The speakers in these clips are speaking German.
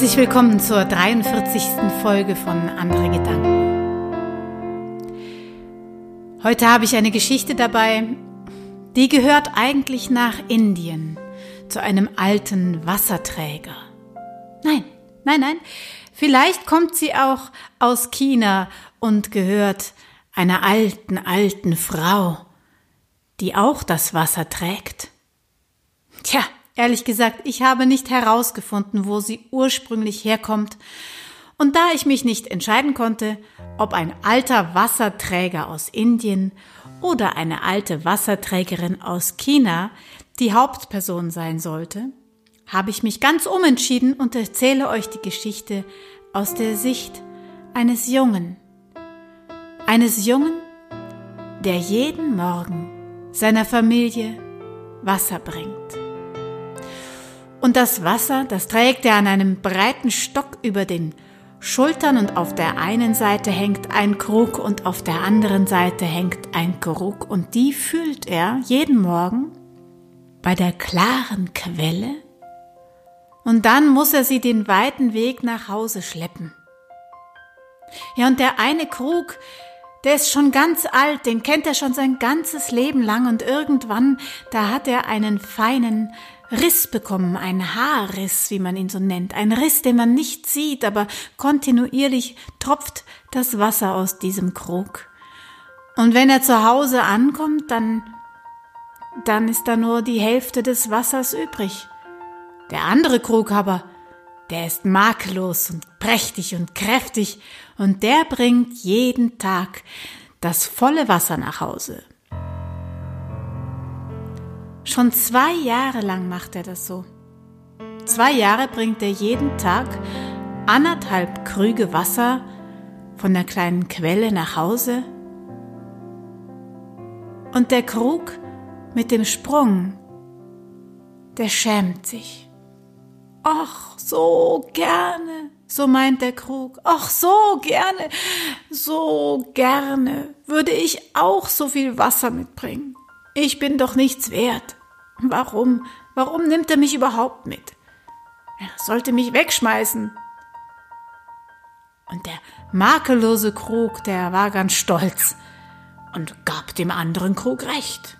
Herzlich willkommen zur 43. Folge von Andere Gedanken. Heute habe ich eine Geschichte dabei, die gehört eigentlich nach Indien, zu einem alten Wasserträger. Nein, nein, nein, vielleicht kommt sie auch aus China und gehört einer alten, alten Frau, die auch das Wasser trägt. Tja, Ehrlich gesagt, ich habe nicht herausgefunden, wo sie ursprünglich herkommt. Und da ich mich nicht entscheiden konnte, ob ein alter Wasserträger aus Indien oder eine alte Wasserträgerin aus China die Hauptperson sein sollte, habe ich mich ganz umentschieden und erzähle euch die Geschichte aus der Sicht eines Jungen. Eines Jungen, der jeden Morgen seiner Familie Wasser bringt. Und das Wasser, das trägt er an einem breiten Stock über den Schultern und auf der einen Seite hängt ein Krug und auf der anderen Seite hängt ein Krug. Und die füllt er jeden Morgen bei der klaren Quelle. Und dann muss er sie den weiten Weg nach Hause schleppen. Ja, und der eine Krug, der ist schon ganz alt, den kennt er schon sein ganzes Leben lang. Und irgendwann, da hat er einen feinen Riss bekommen, ein Haarriss, wie man ihn so nennt, ein Riss, den man nicht sieht, aber kontinuierlich tropft das Wasser aus diesem Krug. Und wenn er zu Hause ankommt, dann, dann ist da nur die Hälfte des Wassers übrig. Der andere Krug aber, der ist makellos und prächtig und kräftig und der bringt jeden Tag das volle Wasser nach Hause. Schon zwei Jahre lang macht er das so. Zwei Jahre bringt er jeden Tag anderthalb Krüge Wasser von der kleinen Quelle nach Hause. Und der Krug mit dem Sprung, der schämt sich. Ach, so gerne, so meint der Krug. Ach, so gerne, so gerne würde ich auch so viel Wasser mitbringen. Ich bin doch nichts wert. Warum? Warum nimmt er mich überhaupt mit? Er sollte mich wegschmeißen. Und der makellose Krug, der war ganz stolz und gab dem anderen Krug recht.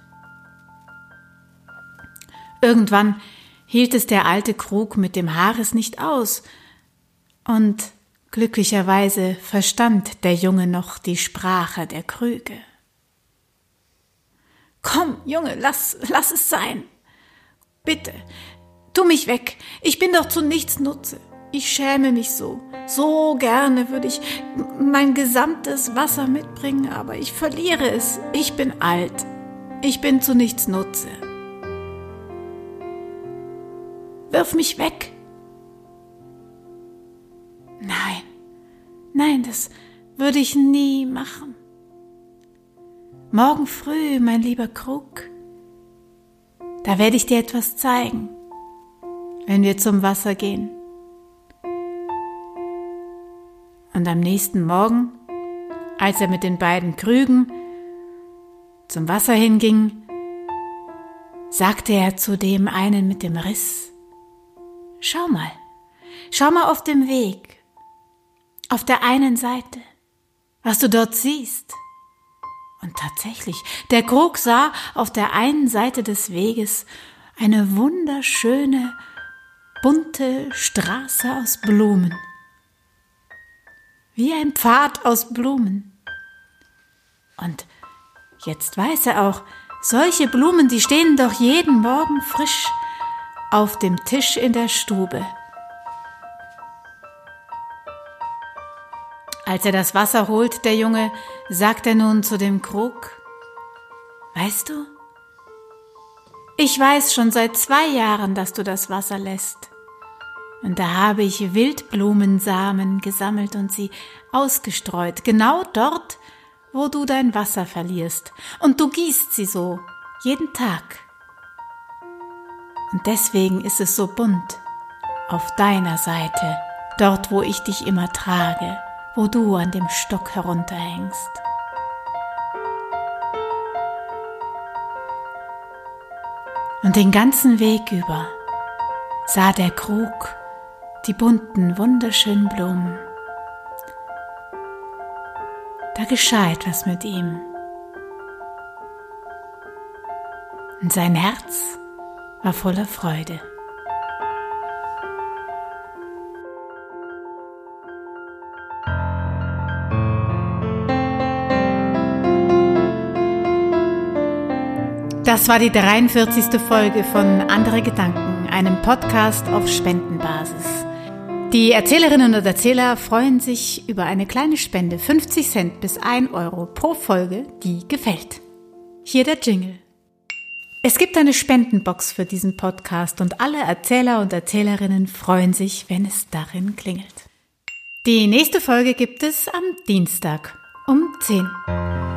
Irgendwann hielt es der alte Krug mit dem Haares nicht aus, und glücklicherweise verstand der Junge noch die Sprache der Krüge. Komm, Junge, lass, lass es sein. Bitte, tu mich weg. Ich bin doch zu nichts Nutze. Ich schäme mich so. So gerne würde ich mein gesamtes Wasser mitbringen, aber ich verliere es. Ich bin alt. Ich bin zu nichts Nutze. Wirf mich weg. Nein, nein, das würde ich nie machen. Morgen früh, mein lieber Krug, da werde ich dir etwas zeigen, wenn wir zum Wasser gehen. Und am nächsten Morgen, als er mit den beiden Krügen zum Wasser hinging, sagte er zu dem einen mit dem Riss, Schau mal, schau mal auf dem Weg, auf der einen Seite, was du dort siehst. Und tatsächlich, der Krug sah auf der einen Seite des Weges eine wunderschöne, bunte Straße aus Blumen. Wie ein Pfad aus Blumen. Und jetzt weiß er auch, solche Blumen, die stehen doch jeden Morgen frisch auf dem Tisch in der Stube. Als er das Wasser holt, der Junge, sagt er nun zu dem Krug, Weißt du, ich weiß schon seit zwei Jahren, dass du das Wasser lässt. Und da habe ich Wildblumensamen gesammelt und sie ausgestreut, genau dort, wo du dein Wasser verlierst. Und du gießt sie so, jeden Tag. Und deswegen ist es so bunt auf deiner Seite, dort, wo ich dich immer trage wo du an dem Stock herunterhängst. Und den ganzen Weg über sah der Krug die bunten, wunderschönen Blumen. Da geschah etwas mit ihm. Und sein Herz war voller Freude. Das war die 43. Folge von Andere Gedanken, einem Podcast auf Spendenbasis. Die Erzählerinnen und Erzähler freuen sich über eine kleine Spende, 50 Cent bis 1 Euro pro Folge, die gefällt. Hier der Jingle. Es gibt eine Spendenbox für diesen Podcast und alle Erzähler und Erzählerinnen freuen sich, wenn es darin klingelt. Die nächste Folge gibt es am Dienstag um 10.